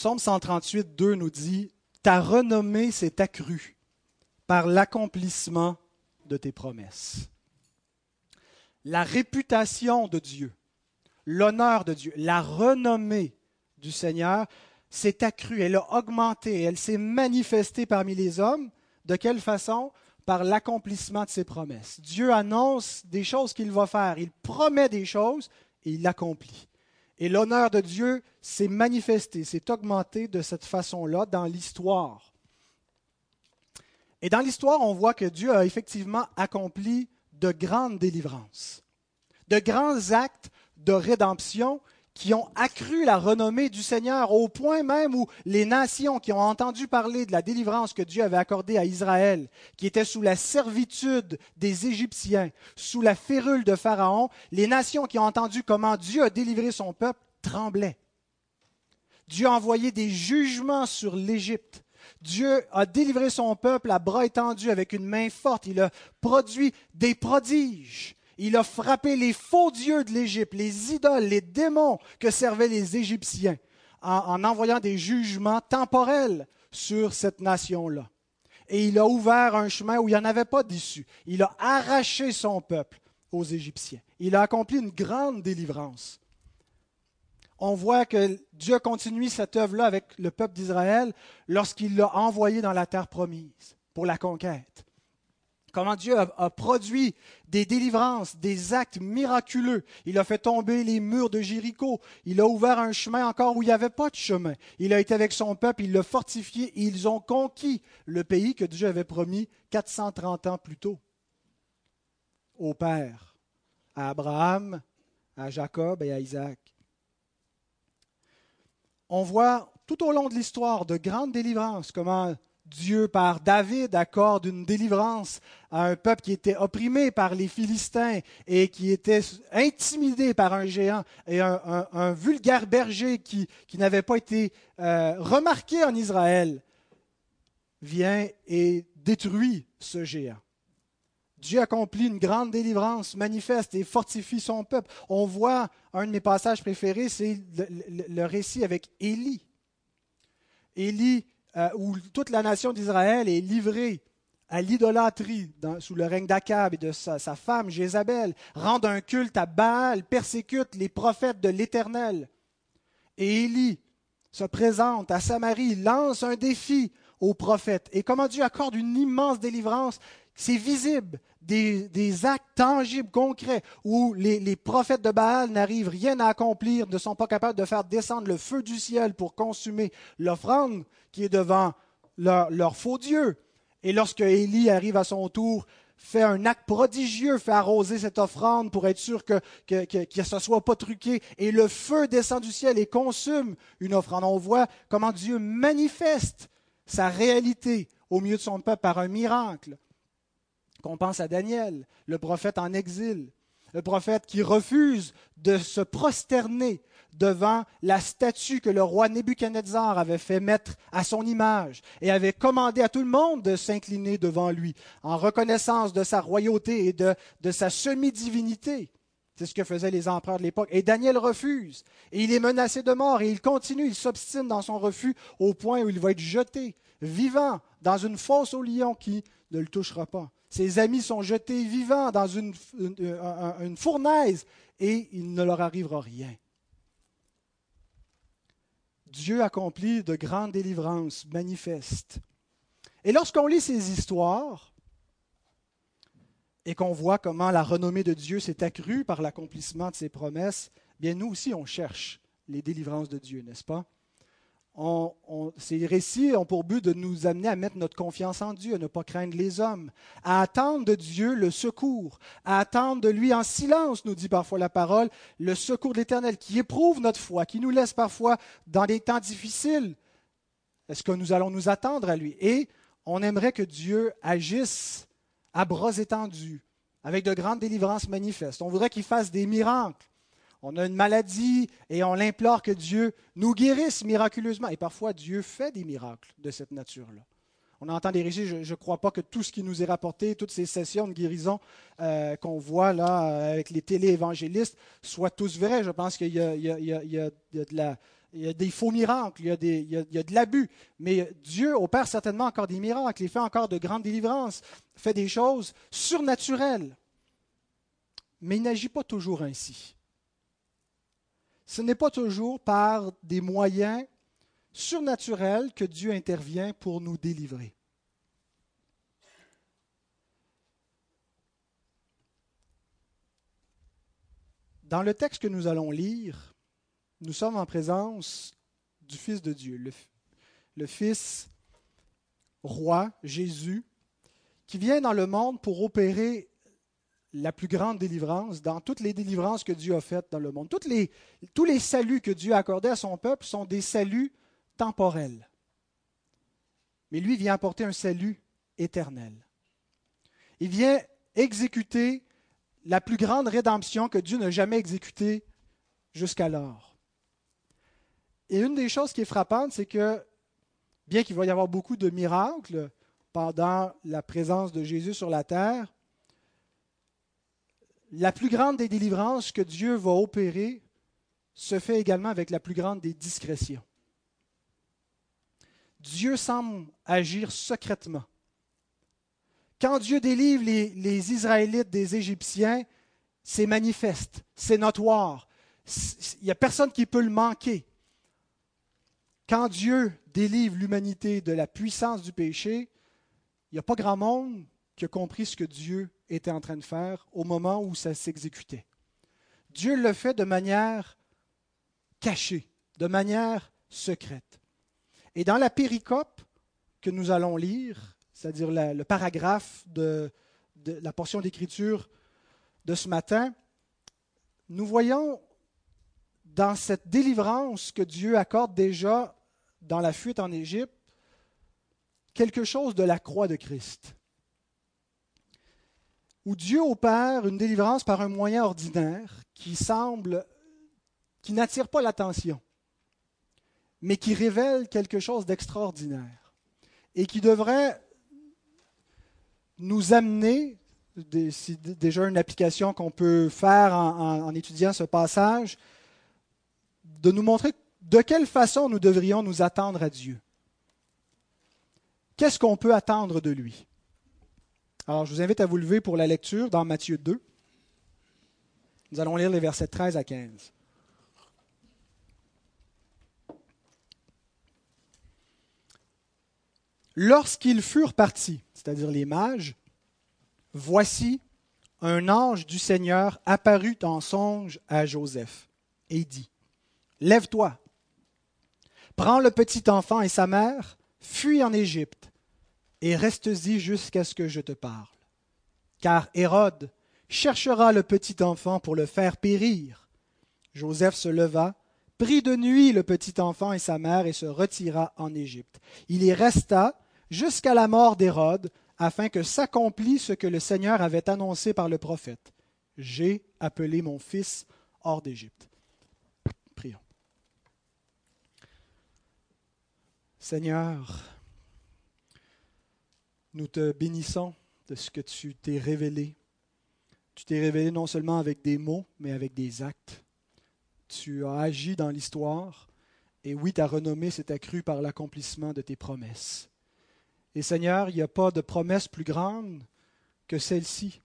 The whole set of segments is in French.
Psaume 138, 2 nous dit Ta renommée s'est accrue par l'accomplissement de tes promesses. La réputation de Dieu, l'honneur de Dieu, la renommée du Seigneur s'est accrue, elle a augmenté, elle s'est manifestée parmi les hommes. De quelle façon? Par l'accomplissement de ses promesses. Dieu annonce des choses qu'il va faire, il promet des choses et il l'accomplit. Et l'honneur de Dieu s'est manifesté, s'est augmenté de cette façon-là dans l'histoire. Et dans l'histoire, on voit que Dieu a effectivement accompli de grandes délivrances, de grands actes de rédemption qui ont accru la renommée du Seigneur au point même où les nations qui ont entendu parler de la délivrance que Dieu avait accordée à Israël, qui était sous la servitude des Égyptiens, sous la férule de Pharaon, les nations qui ont entendu comment Dieu a délivré son peuple tremblaient. Dieu a envoyé des jugements sur l'Égypte. Dieu a délivré son peuple à bras étendus avec une main forte. Il a produit des prodiges. Il a frappé les faux dieux de l'Égypte, les idoles, les démons que servaient les Égyptiens, en, envoyant des jugements temporels sur cette nation-là. Et il a ouvert un chemin où il n'y en avait pas d'issue. Il a arraché son peuple aux Égyptiens. Il a accompli une grande délivrance. On voit que Dieu continue cette œuvre-là avec le peuple d'Israël lorsqu'il l'a envoyé dans la terre promise pour la conquête comment Dieu a, produit des délivrances, des actes miraculeux. Il a fait tomber les murs de Jéricho. Il a ouvert un chemin encore où il n'y avait pas de chemin. Il a été avec son peuple, il l'a fortifié ils ont conquis le pays que Dieu avait promis 430 ans plus tôt au Père, à Abraham, à Jacob et à Isaac. On voit tout au long de l'histoire de grandes délivrances, comment Dieu, par David, accorde une délivrance à un peuple qui était opprimé par les Philistins et qui était intimidé par un géant et un, vulgaire berger qui, n'avait pas été euh, remarqué en Israël, vient et détruit ce géant. Dieu accomplit une grande délivrance manifeste et fortifie son peuple. On voit un de mes passages préférés, c'est le, le récit avec Élie. Élie euh, où toute la nation d'Israël est livrée à l'idolâtrie sous le règne d'Akab et de sa, femme Jézabel, rendent un culte à Baal, persécutent les prophètes de l'Éternel. Et Élie se présente à Samarie, lance un défi aux prophètes. Et comment Dieu accorde une immense délivrance, c'est visible des, actes tangibles, concrets, où les, prophètes de Baal n'arrivent rien à accomplir, ne sont pas capables de faire descendre le feu du ciel pour consumer l'offrande qui est devant leur, faux Dieu. Et lorsque Élie arrive à son tour, fait un acte prodigieux, fait arroser cette offrande pour être sûr que, que, ne soit pas truqué, et le feu descend du ciel et consume une offrande. On voit comment Dieu manifeste sa réalité au milieu de son peuple par un miracle qu'on pense à Daniel, le prophète en exil, le prophète qui refuse de se prosterner devant la statue que le roi Nebuchadnezzar avait fait mettre à son image et avait commandé à tout le monde de s'incliner devant lui en reconnaissance de sa royauté et de, de sa semi-divinité. C'est ce que faisaient les empereurs de l'époque. Et Daniel refuse. Et il est menacé de mort. Et il continue, il s'obstine dans son refus au point où il va être jeté, vivant, dans une fosse au lion qui ne le touchera pas. Ses amis sont jetés vivants dans une, fournaise et il ne leur arrivera rien. Dieu accomplit de grandes délivrances manifestes. Et lorsqu'on lit ces histoires et qu'on voit comment la renommée de Dieu s'est accrue par l'accomplissement de ses promesses, bien nous aussi on cherche les délivrances de Dieu, n'est-ce pas? Ces récits ont pour but de nous amener à mettre notre confiance en Dieu, à ne pas craindre les hommes, à attendre de Dieu le secours, à attendre de lui en silence, nous dit parfois la parole, le secours de l'Éternel qui éprouve notre foi, qui nous laisse parfois dans des temps difficiles. Est-ce que nous allons nous attendre à lui? Et on aimerait que Dieu agisse à bras étendus, avec de grandes délivrances manifestes. On voudrait qu'il fasse des miracles on a une maladie et on l'implore que Dieu nous guérisse miraculeusement. Et parfois, Dieu fait des miracles de cette nature-là. On entend des récits, je ne crois pas que tout ce qui nous est rapporté, toutes ces sessions de guérison euh, qu'on voit là avec les télé-évangélistes, soient tous vrais. Je pense qu'il y, a des faux miracles, il y a, il y a, de l'abus. Mais Dieu opère certainement encore des miracles, il fait encore de grandes délivrances, fait des choses surnaturelles. Mais il n'agit pas toujours ainsi. Ce n'est pas toujours par des moyens surnaturels que Dieu intervient pour nous délivrer. Dans le texte que nous allons lire, nous sommes en présence du Fils de Dieu, le, Fils roi, Jésus, qui vient dans le monde pour opérer la plus grande délivrance dans toutes les délivrances que Dieu a faites dans le monde. tous les saluts que Dieu a accordés à son peuple sont des saluts temporels. Mais lui vient apporter un salut éternel. Il vient exécuter la plus grande rédemption que Dieu n'a jamais exécutée jusqu'alors. Et une des choses qui est frappante, c'est que, bien qu'il va y avoir beaucoup de miracles pendant la présence de Jésus sur la terre, la plus grande des délivrances que Dieu va opérer se fait également avec la plus grande des discrétions. Dieu semble agir secrètement. Quand Dieu délivre les, Israélites des Égyptiens, c'est manifeste, c'est notoire. Il n'y a personne qui peut le manquer. Quand Dieu délivre l'humanité de la puissance du péché, il n'y a pas grand monde qui a compris ce que Dieu était en train de faire au moment où ça s'exécutait. Dieu le fait de manière cachée, de manière secrète. Et dans la péricope que nous allons lire, c'est-à-dire le paragraphe de, de la portion d'écriture de ce matin, nous voyons dans cette délivrance que Dieu accorde déjà dans la fuite en Égypte quelque chose de la croix de Christ, où Dieu opère une délivrance par un moyen ordinaire qui semble, qui n'attire pas l'attention, mais qui révèle quelque chose d'extraordinaire et qui devrait nous amener, c'est déjà une application qu'on peut faire en, en étudiant ce passage, de nous montrer de quelle façon nous devrions nous attendre à Dieu. Qu'est-ce qu'on peut attendre de lui? Alors, je vous invite à vous lever pour la lecture dans Matthieu 2. Nous allons lire les versets 13 à 15. Lorsqu'ils furent partis, c'est-à-dire les mages, voici un ange du Seigneur apparut en songe à Joseph et dit, Lève-toi, Prends le petit enfant et sa mère, fuis en Égypte, et reste-y jusqu'à ce que je te parle. Car Hérode cherchera le petit enfant pour le faire périr. Joseph se leva, prit de nuit le petit enfant et sa mère et se retira en Égypte. Il y resta jusqu'à la mort d'Hérode, afin que s'accomplît ce que le Seigneur avait annoncé par le prophète. J'ai appelé mon fils hors d'Égypte. Seigneur, nous te bénissons de ce que tu t'es révélé. Tu t'es révélé non seulement avec des mots, mais avec des actes. Tu as agi dans l'histoire, et oui, ta renommée s'est accrue par l'accomplissement de tes promesses. Et Seigneur, il n'y a pas de promesse plus grande que celle-ci,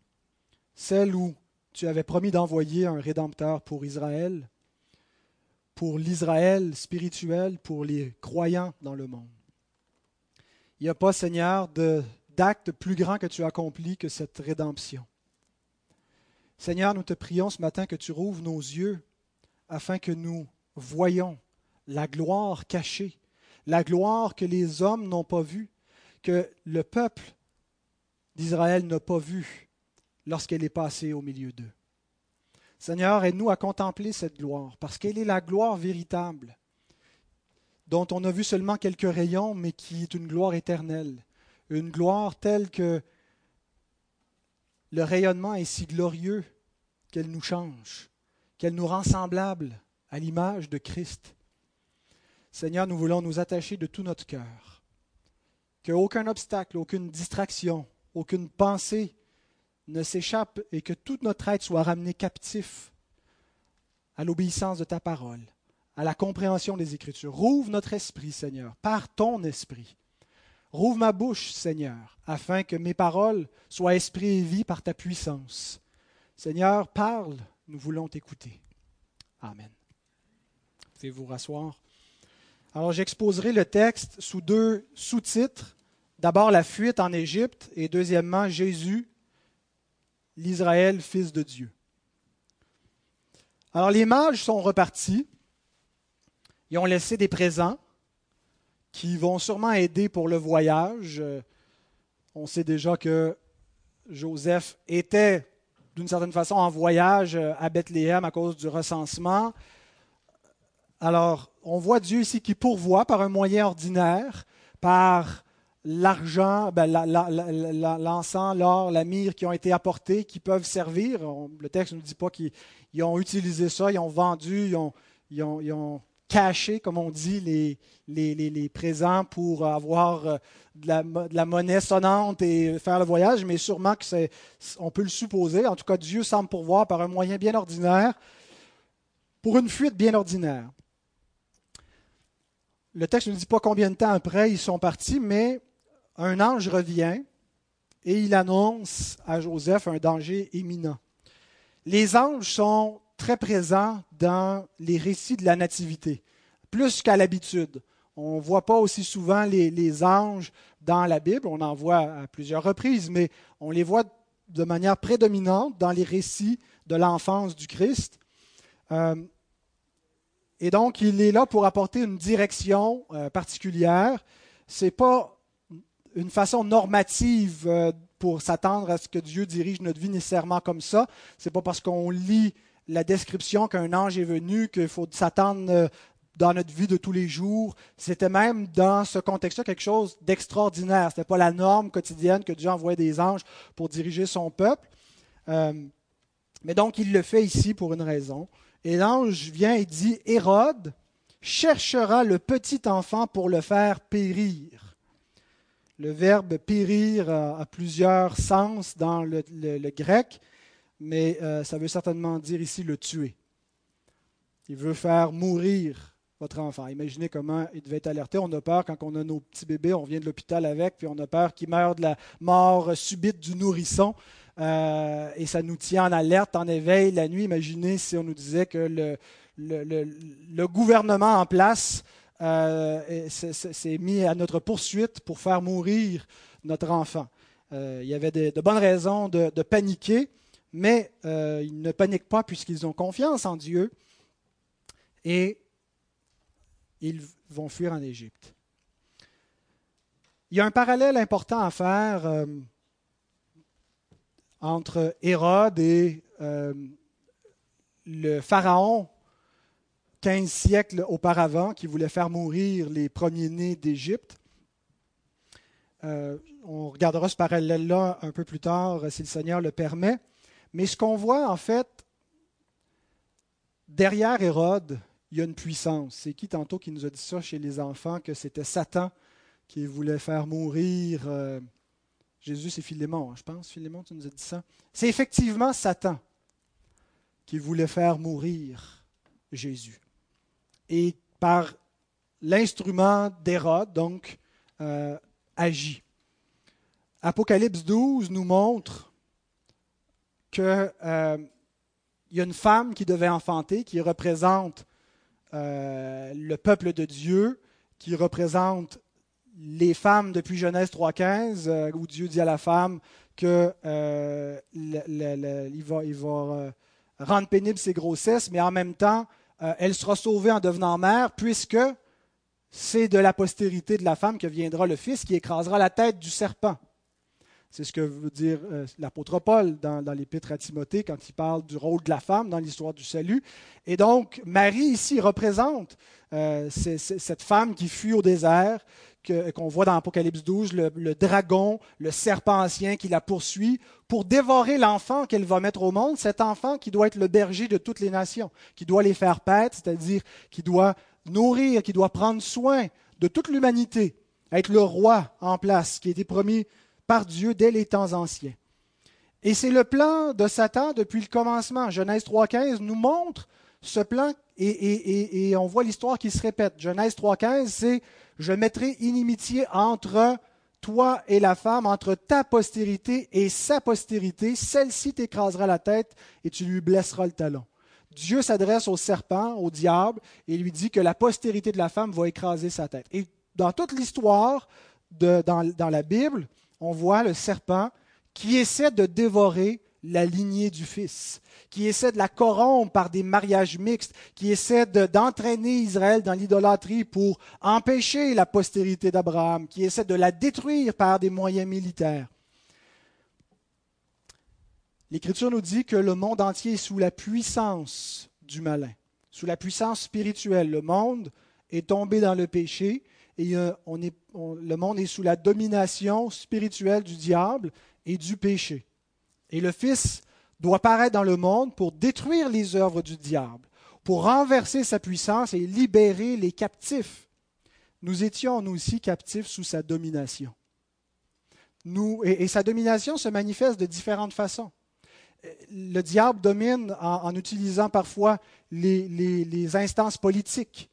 celle où tu avais promis d'envoyer un Rédempteur pour Israël, pour l'Israël spirituel, pour les croyants dans le monde. Il n'y a pas, Seigneur, d'acte plus grand que tu as accompli que cette rédemption. Seigneur, nous te prions ce matin que tu rouvres nos yeux afin que nous voyions la gloire cachée, la gloire que les hommes n'ont pas vue, que le peuple d'Israël n'a pas vue lorsqu'elle est passée au milieu d'eux. Seigneur, aide-nous à contempler cette gloire, parce qu'elle est la gloire véritable, dont on a vu seulement quelques rayons, mais qui est une gloire éternelle, une gloire telle que le rayonnement est si glorieux qu'elle nous change, qu'elle nous rend semblables à l'image de Christ. Seigneur, nous voulons nous attacher de tout notre cœur, qu'aucun obstacle, aucune distraction, aucune pensée ne s'échappe et que toute notre être soit ramené captif à l'obéissance de ta parole, à la compréhension des Écritures. Rouvre notre esprit, Seigneur, par ton esprit. Rouvre ma bouche, Seigneur, afin que mes paroles soient esprit et vie par ta puissance. Seigneur, parle, nous voulons t'écouter. Amen. Pouvez vous rasseoir? Alors j'exposerai le texte sous deux sous-titres. D'abord la fuite en Égypte et deuxièmement Jésus, l'Israël, fils de Dieu. Alors les mages sont repartis. Ils ont laissé des présents qui vont sûrement aider pour le voyage. On sait déjà que Joseph était d'une certaine façon en voyage à Bethléem à cause du recensement. Alors, on voit Dieu ici qui pourvoit par un moyen ordinaire, par l'argent, ben, l'encens, l'or, la myrrhe qui ont été apportés, qui peuvent servir. le texte ne nous dit pas qu'ils ont utilisé ça, ils ont vendu, ils ont, caché, comme on dit, les, les, présents pour avoir euh, de la, de la, monnaie sonnante et faire le voyage, mais sûrement que c'est, on peut le supposer. En tout cas, Dieu semble pourvoir par un moyen bien ordinaire pour une fuite bien ordinaire. Le texte ne dit pas combien de temps après ils sont partis, mais un ange revient et il annonce à Joseph un danger imminent. Les anges sont très présents dans les récits de la Nativité, plus qu'à l'habitude. On ne voit pas aussi souvent les, anges dans la Bible, on en voit à plusieurs reprises, mais on les voit de manière prédominante dans les récits de l'enfance du Christ. Euh, et donc, il est là pour apporter une direction euh, particulière. Ce n'est pas une façon normative euh, pour s'attendre à ce que Dieu dirige notre vie nécessairement comme ça. Ce n'est pas parce qu'on lit la description qu'un ange est venu qu'il faut s'attendre euh, dans notre vie de tous les jours. C'était même dans ce contexte-là quelque chose d'extraordinaire. Ce n'était pas la norme quotidienne que Dieu envoyait des anges pour diriger son peuple. mais donc, il le fait ici pour une raison. Et l'ange vient et dit, Hérode cherchera le petit enfant pour le faire périr. Le verbe périr a, plusieurs sens dans le, grec, mais euh, ça veut certainement dire ici le tuer. Il veut faire mourir votre enfant. Imaginez comment il devait être alerté. On a peur quand on a nos petits bébés, on vient de l'hôpital avec, puis on a peur qu'il meure de la mort subite du nourrisson. Euh, et ça nous tient en alerte, en éveil la nuit. Imaginez si on nous disait que le, gouvernement en place euh, s'est mis à notre poursuite pour faire mourir notre enfant. Il y avait de, bonnes raisons de, paniquer, mais ils ne paniquent pas puisqu'ils ont confiance en Dieu et ils vont fuir en Égypte. Il y a un parallèle important à faire entre Hérode et euh, le pharaon 15 siècles auparavant qui voulait faire mourir les premiers-nés d'Égypte. Euh, on regardera ce parallèle-là un peu plus tard si le Seigneur le permet. Mais ce qu'on voit en fait, derrière Hérode, il y a une puissance. C'est qui tantôt qui nous a dit ça chez les enfants, que c'était Satan qui voulait faire mourir euh, Jésus, c'est Philémon, hein, je pense. Philémon, tu nous as dit ça. C'est effectivement Satan qui voulait faire mourir Jésus. Et par l'instrument d'Hérode, donc, euh, agit. Apocalypse 12 nous montre qu'il euh, y a une femme qui devait enfanter, qui représente euh, le peuple de Dieu, qui représente les femmes depuis Genèse 3.15, euh, où Dieu dit à la femme euh, va, rendre pénible ses grossesses, mais en même temps, elle sera sauvée en devenant mère, puisque c'est de la postérité de la femme que viendra le Fils qui écrasera la tête du serpent. C'est ce que veut dire l'apôtre Paul dans, l'épître à Timothée quand il parle du rôle de la femme dans l'histoire du salut. Et donc, Marie ici représente cette femme qui fuit au désert, qu'on voit dans Apocalypse 12, le, dragon, le serpent ancien qui la poursuit pour dévorer l'enfant qu'elle va mettre au monde, cet enfant qui doit être le berger de toutes les nations, qui doit les faire paître, c'est-à-dire qui doit nourrir, qui doit prendre soin de toute l'humanité, être le roi en place, qui a été promis par Dieu dès les temps anciens. Et c'est le plan de Satan depuis le commencement. Genèse 3.15 nous montre ce plan et, on voit l'histoire qui se répète. Genèse 3.15, c'est Je mettrai inimitié entre toi et la femme, entre ta postérité et sa postérité, celle-ci t'écrasera la tête et tu lui blesseras le talon. Dieu s'adresse au serpent, au diable, et lui dit que la postérité de la femme va écraser sa tête. Et dans toute l'histoire, dans la Bible, on voit le serpent qui essaie de dévorer la lignée du Fils, qui essaie de la corrompre par des mariages mixtes, qui essaie d'entraîner Israël dans l'idolâtrie pour empêcher la postérité d'Abraham, qui essaie de la détruire par des moyens militaires. L'Écriture nous dit que le monde entier est sous la puissance du malin, sous la puissance spirituelle. Le monde est tombé dans le péché et euh, le monde est sous la domination spirituelle du diable et du péché. Et le Fils doit paraître dans le monde pour détruire les œuvres du diable, pour renverser sa puissance et libérer les captifs. Nous étions, nous aussi, captifs sous sa domination. Nous, et, sa domination se manifeste de différentes façons. Le diable domine en, utilisant parfois les instances politiques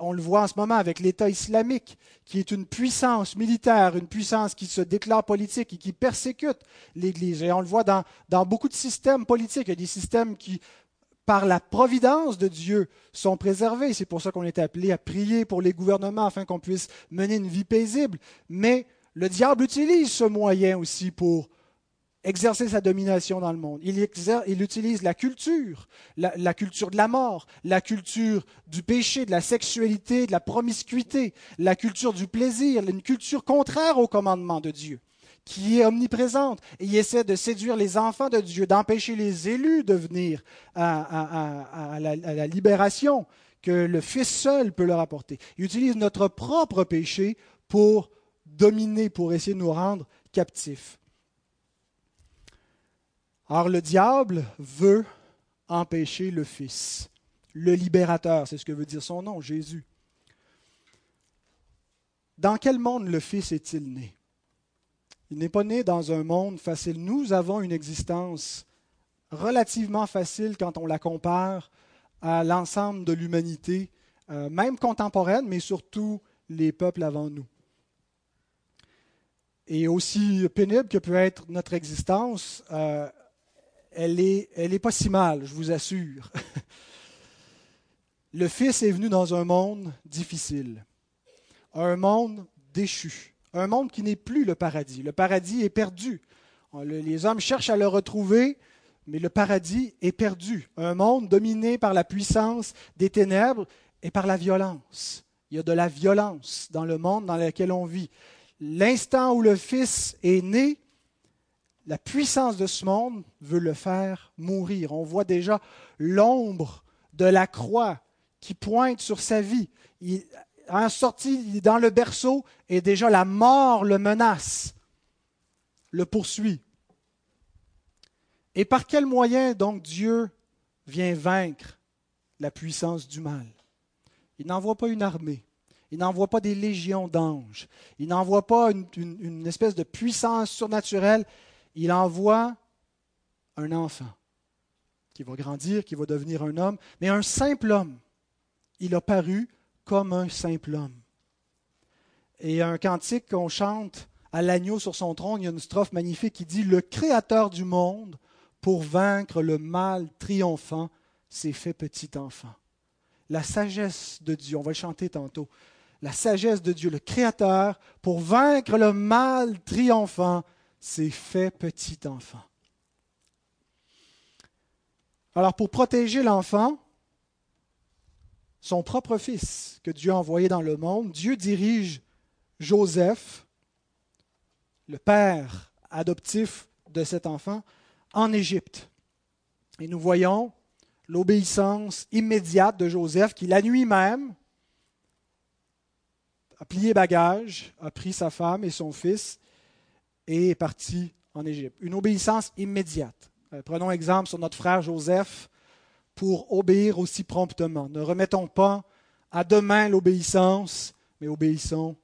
on le voit en ce moment avec l'État islamique, qui est une puissance militaire, une puissance qui se déclare politique et qui persécute l'Église. Et on le voit dans, beaucoup de systèmes politiques. Il y a des systèmes qui, par la providence de Dieu, sont préservés. C'est pour ça qu'on est appelé à prier pour les gouvernements afin qu'on puisse mener une vie paisible. Mais le diable utilise ce moyen aussi pour exercer sa domination dans le monde. Il, utilise la culture, la, culture de la mort, la culture du péché, de la sexualité, de la promiscuité, la culture du plaisir, une culture contraire au commandement de Dieu, qui est omniprésente. Et il essaie de séduire les enfants de Dieu, d'empêcher les élus de venir à, la, à la libération que le Fils seul peut leur apporter. Il utilise notre propre péché pour dominer, pour essayer de nous rendre captifs. Or, le diable veut empêcher le Fils, le libérateur, c'est ce que veut dire son nom, Jésus. Dans quel monde le Fils est-il né? Il n'est pas né dans un monde facile. Nous avons une existence relativement facile quand on la compare à l'ensemble de l'humanité, euh, même contemporaine, mais surtout les peuples avant nous. Et aussi pénible que peut être notre existence, euh, elle n'est est pas si mal, je vous assure. Le Fils est venu dans un monde difficile, un monde déchu, un monde qui n'est plus le paradis. Le paradis est perdu. Les hommes cherchent à le retrouver, mais le paradis est perdu. Un monde dominé par la puissance des ténèbres et par la violence. Il y a de la violence dans le monde dans lequel on vit. L'instant où le Fils est né, la puissance de ce monde veut le faire mourir. On voit déjà l'ombre de la croix qui pointe sur sa vie. Il, en sortie dans le berceau et déjà la mort le menace, le poursuit. Et par quel moyen donc Dieu vient vaincre la puissance du mal? Il n'envoie pas une armée. Il n'envoie pas des légions d'anges. Il n'envoie pas une, une, espèce de puissance surnaturelle il envoie un enfant qui va grandir, qui va devenir un homme, mais un simple homme. Il a paru comme un simple homme. Et un cantique qu'on chante à l'agneau sur son trône, il y a une strophe magnifique qui dit Le Créateur du monde, pour vaincre le mal triomphant, s'est fait petit enfant. La sagesse de Dieu, on va le chanter tantôt. La sagesse de Dieu, le Créateur, pour vaincre le mal triomphant, s'est fait petit enfant. Alors pour protéger l'enfant, son propre fils que Dieu a envoyé dans le monde, Dieu dirige Joseph, le père adoptif de cet enfant, en Égypte. Et nous voyons l'obéissance immédiate de Joseph qui, la nuit même, a plié bagage, a pris sa femme et son fils et est parti en Égypte. Une obéissance immédiate. Euh, prenons exemple sur notre frère Joseph pour obéir aussi promptement. Ne remettons pas à demain l'obéissance, mais obéissons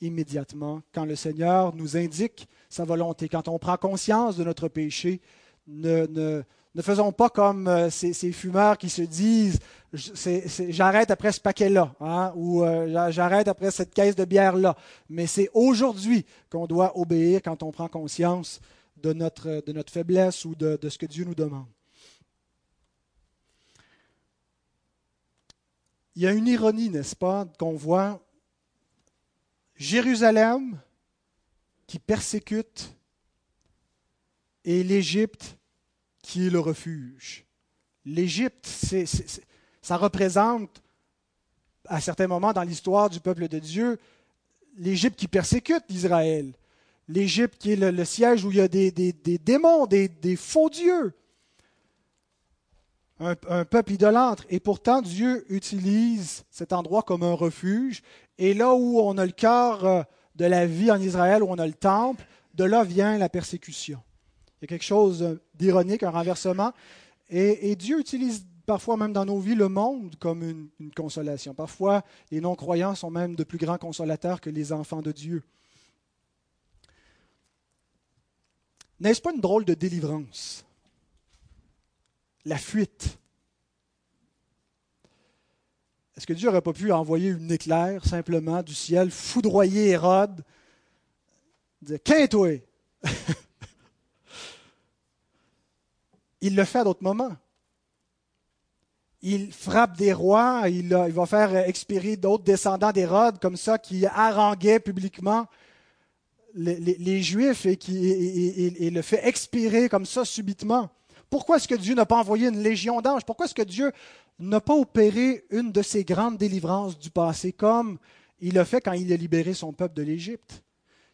immédiatement quand le Seigneur nous indique sa volonté. Quand on prend conscience de notre péché, ne, Ne faisons pas comme euh, ces, fumeurs qui se disent j'arrête après ce paquet-là, hein, ou euh, j'arrête après cette caisse de bière-là. Mais c'est aujourd'hui qu'on doit obéir quand on prend conscience de notre, de notre faiblesse ou de, de ce que Dieu nous demande. Il y a une ironie, n'est-ce pas, qu'on voit Jérusalem qui persécute et l'Égypte qui est le refuge. L'Égypte, ça représente, à certains moments dans l'histoire du peuple de Dieu, l'Égypte qui persécute Israël. L'Égypte qui est le, siège où il y a des, démons, des, faux dieux. Un, un, peuple idolâtre. Et pourtant, Dieu utilise cet endroit comme un refuge. Et là où on a le cœur euh, de la vie en Israël, où on a le temple, de là vient la persécution. Il y a quelque chose d'ironique, un renversement. Et, Dieu utilise parfois même dans nos vies le monde comme une, consolation. Parfois, les non-croyants sont même de plus grands consolateurs que les enfants de Dieu. N'est-ce pas une drôle de délivrance? La fuite. Est-ce que Dieu n'aurait pas pu envoyer une éclair simplement du ciel, foudroyer Hérode, dire Qu'est-toi Il le fait à d'autres moments. Il frappe des rois, il, va faire expirer d'autres descendants d'Hérode comme ça qui haranguaient publiquement les, Juifs et qui le fait expirer comme ça subitement. Pourquoi est-ce que Dieu n'a pas envoyé une légion d'anges? Pourquoi est-ce que Dieu n'a pas opéré une de ces grandes délivrances du passé comme il a fait quand il a libéré son peuple de l'Égypte?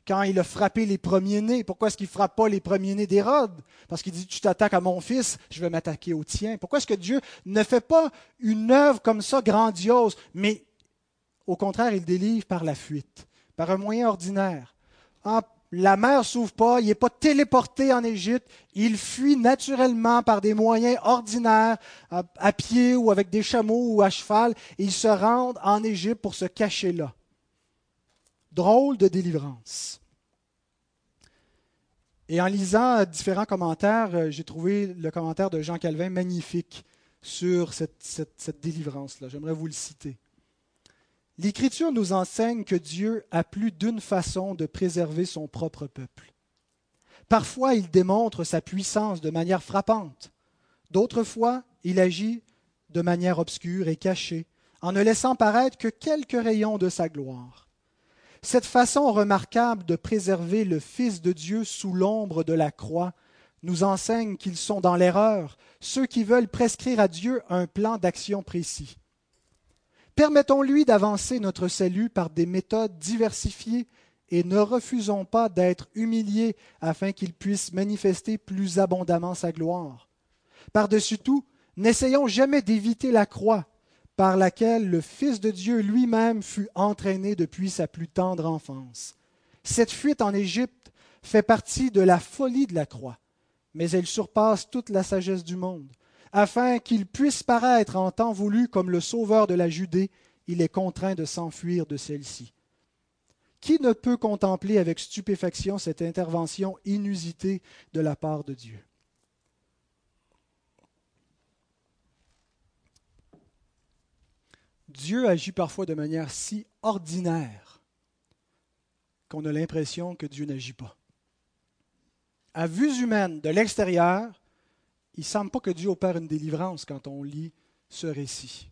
Quand il a frappé les premiers-nés. Pourquoi est-ce qu'il ne frappe pas les premiers-nés d'Hérode? Parce qu'il dit, tu t'attaques à mon fils, je vais m'attaquer au tien. Pourquoi est-ce que Dieu ne fait pas une œuvre comme ça grandiose, mais au contraire, il délivre par la fuite, par un moyen ordinaire. Ah, la mer s'ouvre pas, il n'est pas téléporté en Égypte, il fuit naturellement par des moyens ordinaires, à, à, pied ou avec des chameaux ou à cheval, et il se rend en Égypte pour se cacher là. Drôle de délivrance. Et en lisant différents commentaires, euh, j'ai trouvé le commentaire de Jean Calvin magnifique sur cette, cette délivrance-là. J'aimerais vous le citer. L'Écriture nous enseigne que Dieu a plus d'une façon de préserver son propre peuple. Parfois, il démontre sa puissance de manière frappante. D'autres fois, il agit de manière obscure et cachée, en ne laissant paraître que quelques rayons de sa gloire. Cette façon remarquable de préserver le Fils de Dieu sous l'ombre de la croix nous enseigne qu'ils sont dans l'erreur, ceux qui veulent prescrire à Dieu un plan d'action précis. Permettons-lui d'avancer notre salut par des méthodes diversifiées et ne refusons pas d'être humiliés afin qu'il puisse manifester plus abondamment sa gloire. Par-dessus tout, n'essayons jamais d'éviter la croix, par laquelle le Fils de Dieu lui-même fut entraîné depuis sa plus tendre enfance. Cette fuite en Égypte fait partie de la folie de la croix, mais elle surpasse toute la sagesse du monde. Afin qu'il puisse paraître en temps voulu comme le sauveur de la Judée, il est contraint de s'enfuir de celle-ci. Qui ne peut contempler avec stupéfaction cette intervention inusitée de la part de Dieu? Dieu agit parfois de manière si ordinaire qu'on a l'impression que Dieu n'agit pas. À vue humaine, de l'extérieur, il ne semble pas que Dieu opère une délivrance quand on lit ce récit.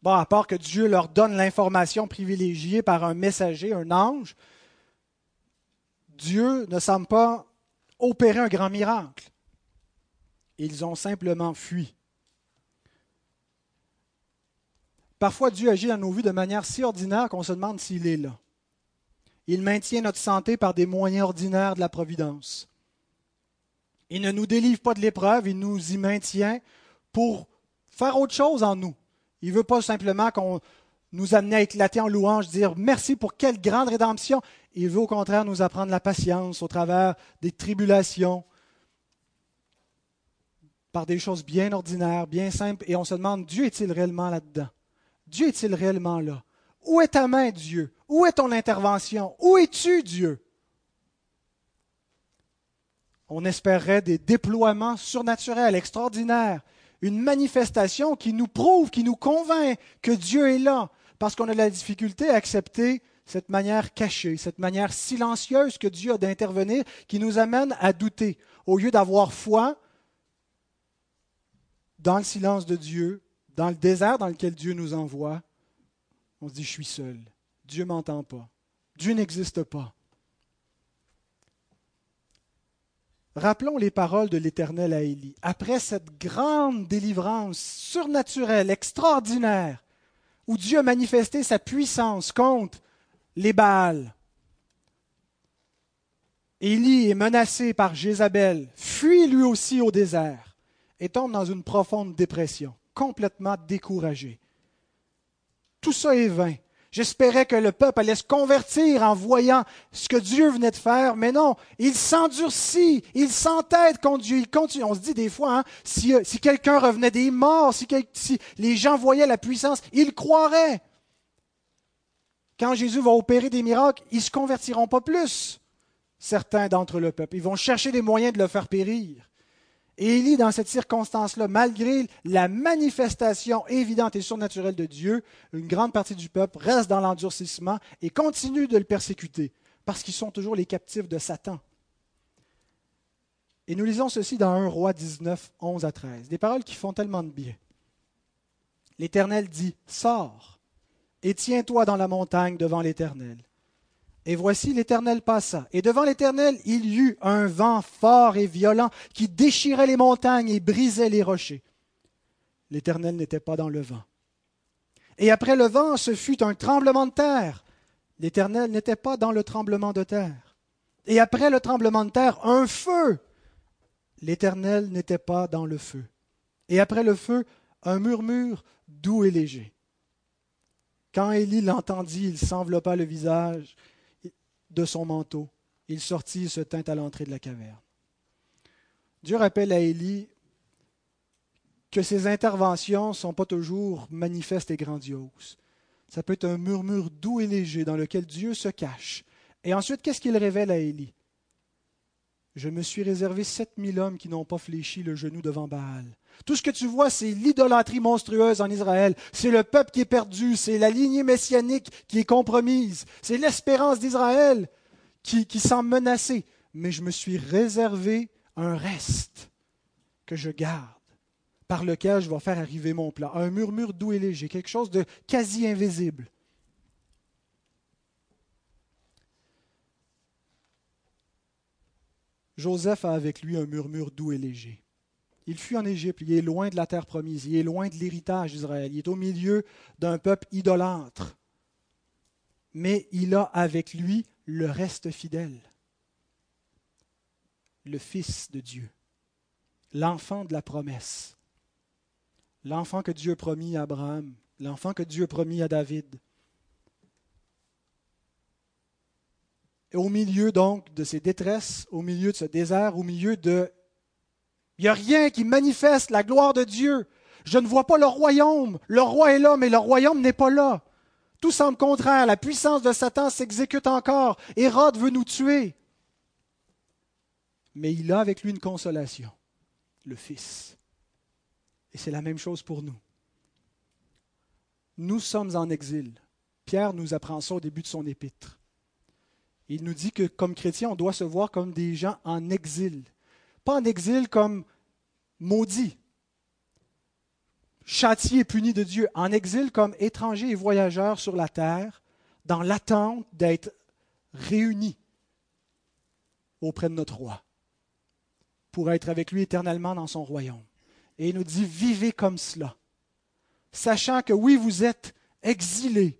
Bon, à part que Dieu leur donne l'information privilégiée par un messager, un ange, Dieu ne semble pas opérer un grand miracle. Ils ont simplement fui. Parfois, Dieu agit dans nos vies de manière si ordinaire qu'on se demande s'il est là. Il maintient notre santé par des moyens ordinaires de la providence. Il ne nous délivre pas de l'épreuve, il nous y maintient pour faire autre chose en nous. Il ne veut pas simplement qu'on nous amène à éclater en louange, dire merci pour quelle grande rédemption. Il veut au contraire nous apprendre la patience au travers des tribulations, par des choses bien ordinaires, bien simples, et on se demande, Dieu est-il réellement là-dedans? Dieu est-il réellement là? Où est ta main, Dieu? Où est ton intervention? Où es-tu, Dieu? On espérait des déploiements surnaturels, extraordinaires, une manifestation qui nous prouve, qui nous convainc que Dieu est là, parce qu'on a de la difficulté à accepter cette manière cachée, cette manière silencieuse que Dieu a d'intervenir, qui nous amène à douter. Au lieu d'avoir foi dans le silence de Dieu, dans le désert dans lequel Dieu nous envoie, on se dit, je suis seul. Dieu m'entend pas. Dieu n'existe pas. Rappelons les paroles de l'Éternel à Élie. Après cette grande délivrance surnaturelle, extraordinaire, où Dieu a manifesté sa puissance contre les Baals, Élie est menacé par Jézabel, fuit lui aussi au désert et tombe dans une profonde dépression, complètement découragé. Tout ça est vain. J'espérais que le peuple allait se convertir en voyant ce que Dieu venait de faire, mais non, il s'endurcit, il s'entête contre Dieu, il continue. On se dit des fois, hein, si, si quelqu'un revenait des morts, si, si les gens voyaient la puissance, ils croiraient. Quand Jésus va opérer des miracles, ils ne se convertiront pas plus, certains d'entre le peuple. Ils vont chercher des moyens de le faire périr. Et Élie, dans cette circonstance-là, malgré la manifestation évidente et surnaturelle de Dieu, une grande partie du peuple reste dans l'endurcissement et continue de le persécuter, parce qu'ils sont toujours les captifs de Satan. Et nous lisons ceci dans 1 roi 19, 11 à 13, des paroles qui font tellement de bien. L'Éternel dit, Sors et tiens-toi dans la montagne devant l'Éternel. Et voici l'Éternel passa. Et devant l'Éternel, il y eut un vent fort et violent qui déchirait les montagnes et brisait les rochers. L'Éternel n'était pas dans le vent. Et après le vent, ce fut un tremblement de terre. L'Éternel n'était pas dans le tremblement de terre. Et après le tremblement de terre, un feu. L'Éternel n'était pas dans le feu. Et après le feu, un murmure doux et léger. Quand Élie l'entendit, il s'enveloppa le visage de son manteau. Il sortit et se tint à l'entrée de la caverne. Dieu rappelle à Élie que ses interventions ne sont pas toujours manifestes et grandioses. Ça peut être un murmure doux et léger dans lequel Dieu se cache. Et ensuite, qu'est-ce qu'il révèle à Élie? Je me suis réservé sept mille hommes qui n'ont pas fléchi le genou devant Baal. Tout ce que tu vois, c'est l'idolâtrie monstrueuse en Israël. C'est le peuple qui est perdu. C'est la lignée messianique qui est compromise. C'est l'espérance d'Israël qui, qui semble menacée. Mais je me suis réservé un reste que je garde, par lequel je vais faire arriver mon plan. Un murmure doux et léger, quelque chose de quasi invisible. Joseph a avec lui un murmure doux et léger. Il fuit en Égypte, il est loin de la terre promise, il est loin de l'héritage d'Israël, il est au milieu d'un peuple idolâtre. Mais il a avec lui le reste fidèle, le Fils de Dieu, l'enfant de la promesse, l'enfant que Dieu promis à Abraham, l'enfant que Dieu promis à David. Au milieu donc de ces détresses, au milieu de ce désert, au milieu de il n'y a rien qui manifeste la gloire de Dieu. Je ne vois pas le royaume. Le roi est là, mais le royaume n'est pas là. Tout semble contraire. La puissance de Satan s'exécute encore. Hérode veut nous tuer. Mais il a avec lui une consolation, le Fils. Et c'est la même chose pour nous. Nous sommes en exil. Pierre nous apprend ça au début de son épître. Il nous dit que comme chrétiens, on doit se voir comme des gens en exil. Pas en exil comme maudit, châtié et puni de Dieu, en exil comme étrangers et voyageurs sur la terre, dans l'attente d'être réunis auprès de notre roi, pour être avec lui éternellement dans son royaume. Et il nous dit, vivez comme cela, sachant que oui, vous êtes exilés.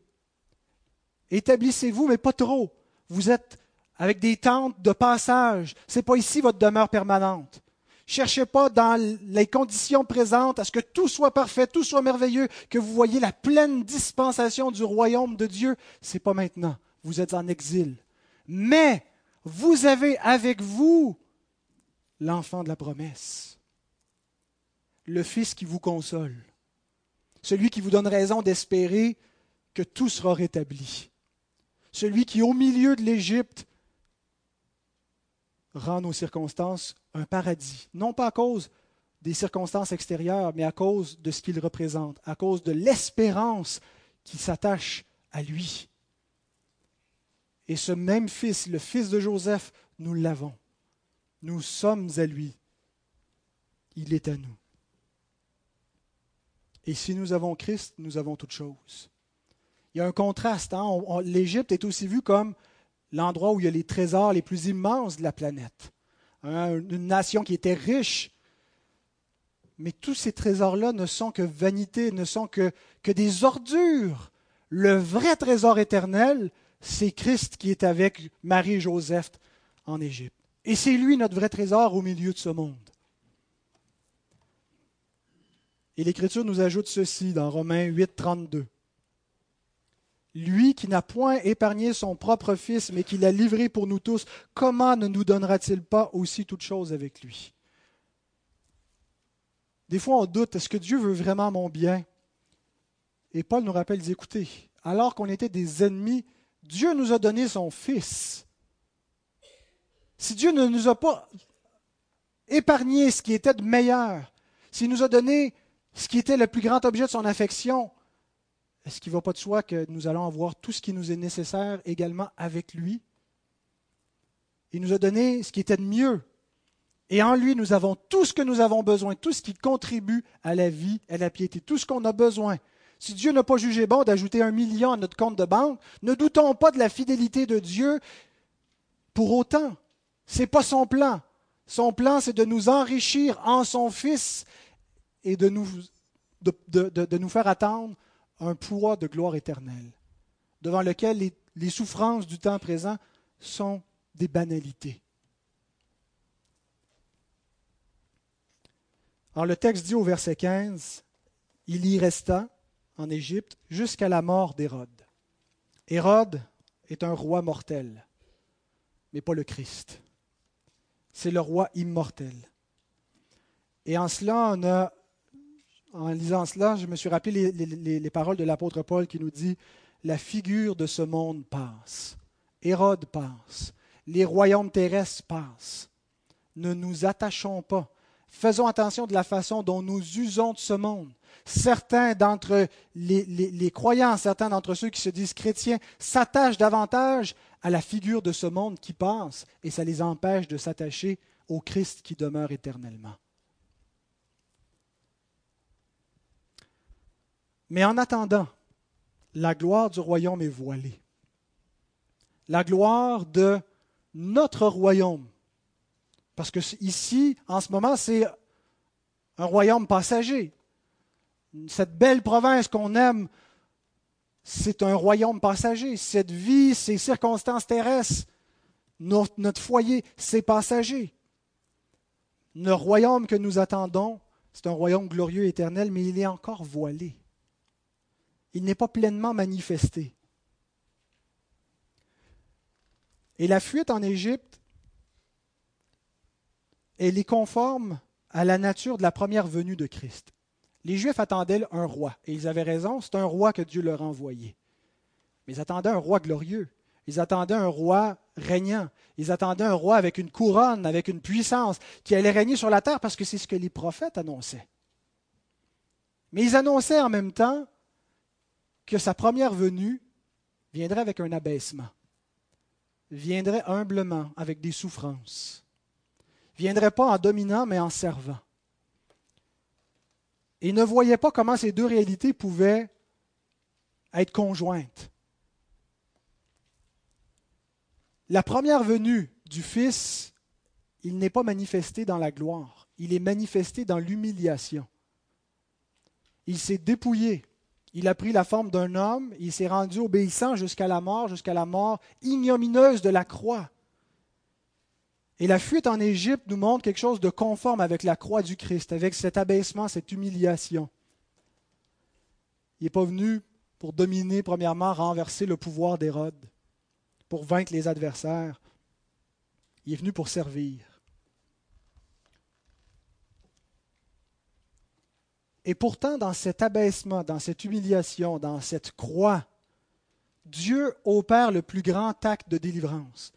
Établissez-vous, mais pas trop. Vous êtes avec des tentes de passage. Ce n'est pas ici votre demeure permanente. Cherchez pas dans les conditions présentes à ce que tout soit parfait, tout soit merveilleux, que vous voyez la pleine dispensation du royaume de Dieu. Ce n'est pas maintenant. Vous êtes en exil. Mais vous avez avec vous l'enfant de la promesse, le Fils qui vous console, celui qui vous donne raison d'espérer que tout sera rétabli, celui qui, au milieu de l'Égypte, rend nos circonstances un paradis, non pas à cause des circonstances extérieures, mais à cause de ce qu'il représente, à cause de l'espérance qui s'attache à lui. Et ce même Fils, le Fils de Joseph, nous l'avons. Nous sommes à lui. Il est à nous. Et si nous avons Christ, nous avons toutes choses. Il y a un contraste. Hein? L'Égypte est aussi vue comme l'endroit où il y a les trésors les plus immenses de la planète. Une nation qui était riche. Mais tous ces trésors-là ne sont que vanité, ne sont que, que des ordures. Le vrai trésor éternel, c'est Christ qui est avec Marie et Joseph en Égypte. Et c'est lui notre vrai trésor au milieu de ce monde. Et l'Écriture nous ajoute ceci dans Romains 8, 32. Lui qui n'a point épargné son propre Fils, mais qui l'a livré pour nous tous, comment ne nous donnera-t-il pas aussi toutes choses avec lui? Des fois, on doute, est-ce que Dieu veut vraiment mon bien? Et Paul nous rappelle, écoutez, alors qu'on était des ennemis, Dieu nous a donné son Fils. Si Dieu ne nous a pas épargné ce qui était de meilleur, s'il nous a donné ce qui était le plus grand objet de son affection, est-ce qu'il ne va pas de soi que nous allons avoir tout ce qui nous est nécessaire également avec lui? Il nous a donné ce qui était de mieux. Et en lui, nous avons tout ce que nous avons besoin, tout ce qui contribue à la vie, à la piété, tout ce qu'on a besoin. Si Dieu n'a pas jugé bon d'ajouter un million à notre compte de banque, ne doutons pas de la fidélité de Dieu pour autant. Ce n'est pas son plan. Son plan, c'est de nous enrichir en son Fils et de nous, de, de nous faire attendre un poids de gloire éternelle, devant lequel les, les souffrances du temps présent sont des banalités. Alors le texte dit au verset 15, il y resta en Égypte jusqu'à la mort d'Hérode. Hérode est un roi mortel, mais pas le Christ. C'est le roi immortel. Et en cela, on a en lisant cela, je me suis rappelé les, paroles de l'apôtre Paul qui nous dit La figure de ce monde passe. Hérode passe. Les royaumes terrestres passent. Ne nous attachons pas. Faisons attention de la façon dont nous usons de ce monde. Certains d'entre les, les croyants, certains d'entre ceux qui se disent chrétiens, s'attachent davantage à la figure de ce monde qui passe et ça les empêche de s'attacher au Christ qui demeure éternellement. Mais en attendant, la gloire du royaume est voilée. La gloire de notre royaume. Parce que ici, en ce moment, c'est un royaume passager. Cette belle province qu'on aime, c'est un royaume passager. Cette vie, ces circonstances terrestres, notre, foyer, c'est passager. Le royaume que nous attendons, c'est un royaume glorieux éternel, mais il est encore voilé il n'est pas pleinement manifesté. Et la fuite en Égypte, elle est conforme à la nature de la première venue de Christ. Les Juifs attendaient un roi, et ils avaient raison, c'est un roi que Dieu leur envoyait. Mais ils attendaient un roi glorieux, ils attendaient un roi régnant, ils attendaient un roi avec une couronne, avec une puissance, qui allait régner sur la terre parce que c'est ce que les prophètes annonçaient. Mais ils annonçaient en même temps que sa première venue viendrait avec un abaissement, viendrait humblement avec des souffrances, viendrait pas en dominant mais en servant. Et ne voyait pas comment ces deux réalités pouvaient être conjointes. La première venue du Fils, il n'est pas manifesté dans la gloire, il est manifesté dans l'humiliation. Il s'est dépouillé, il a pris la forme d'un homme, il s'est rendu obéissant jusqu'à la mort, jusqu'à la mort ignomineuse de la croix. Et la fuite en Égypte nous montre quelque chose de conforme avec la croix du Christ, avec cet abaissement, cette humiliation. Il n'est pas venu pour dominer, premièrement, renverser le pouvoir d'Hérode, pour vaincre les adversaires. Il est venu pour servir. Et pourtant, dans cet abaissement, dans cette humiliation, dans cette croix, Dieu opère le plus grand acte de délivrance.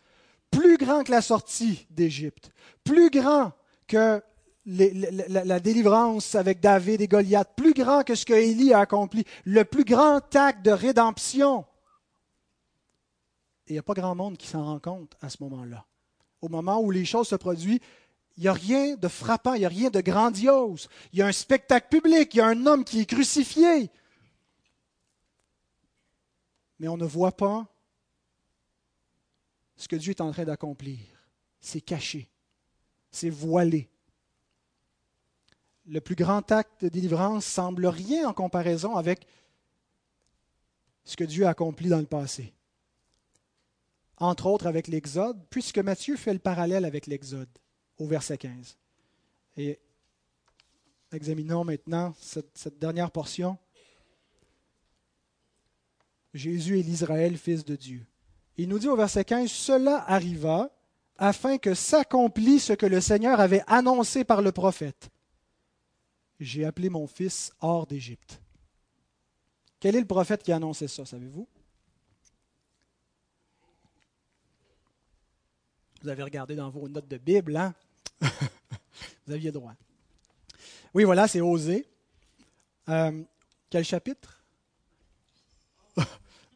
plus grand que la sortie d'Égypte, plus grand que la, délivrance avec David et Goliath, plus grand que ce que Élie a accompli, le plus grand acte de rédemption. Et il n'y a pas grand monde qui s'en rend compte à ce moment-là. Au moment où les choses se produisent, il n'y a rien de frappant, il n'y a rien de grandiose. Il y a un spectacle public, il y a un homme qui est crucifié. Mais on ne voit pas ce que Dieu est en train d'accomplir. C'est caché, c'est voilé. Le plus grand acte de délivrance semble rien en comparaison avec ce que Dieu a accompli dans le passé. Entre autres avec l'Exode, puisque Matthieu fait le parallèle avec l'Exode au verset 15. Et examinons maintenant cette, dernière portion. Jésus est l'Israël, fils de Dieu. Il nous dit au verset 15, Cela arriva afin que s'accomplisse ce que le Seigneur avait annoncé par le prophète. J'ai appelé mon fils hors d'Égypte. Quel est le prophète qui a annoncé ça, savez-vous? Vous avez regardé dans vos notes de Bible, hein? Vous aviez droit. Oui, voilà, c'est Osée. Euh, quel chapitre?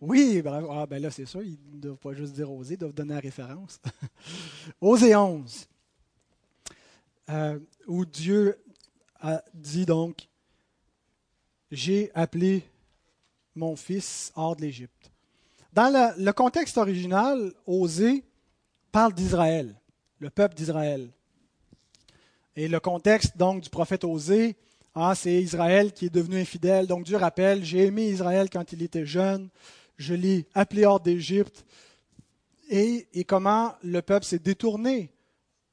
Oui, bravo. Ah, ben là, c'est sûr, ils ne doivent pas juste dire Osée, ils doivent donner la référence. Osée 11, euh, où Dieu a dit donc J'ai appelé mon fils hors de l'Égypte. Dans le, contexte original, Osée parle d'Israël, le peuple d'Israël. Et le contexte donc du prophète Osée, ah, c'est Israël qui est devenu infidèle. Donc Dieu rappelle, j'ai aimé Israël quand il était jeune, je l'ai appelé hors d'Égypte. Et, comment le peuple s'est détourné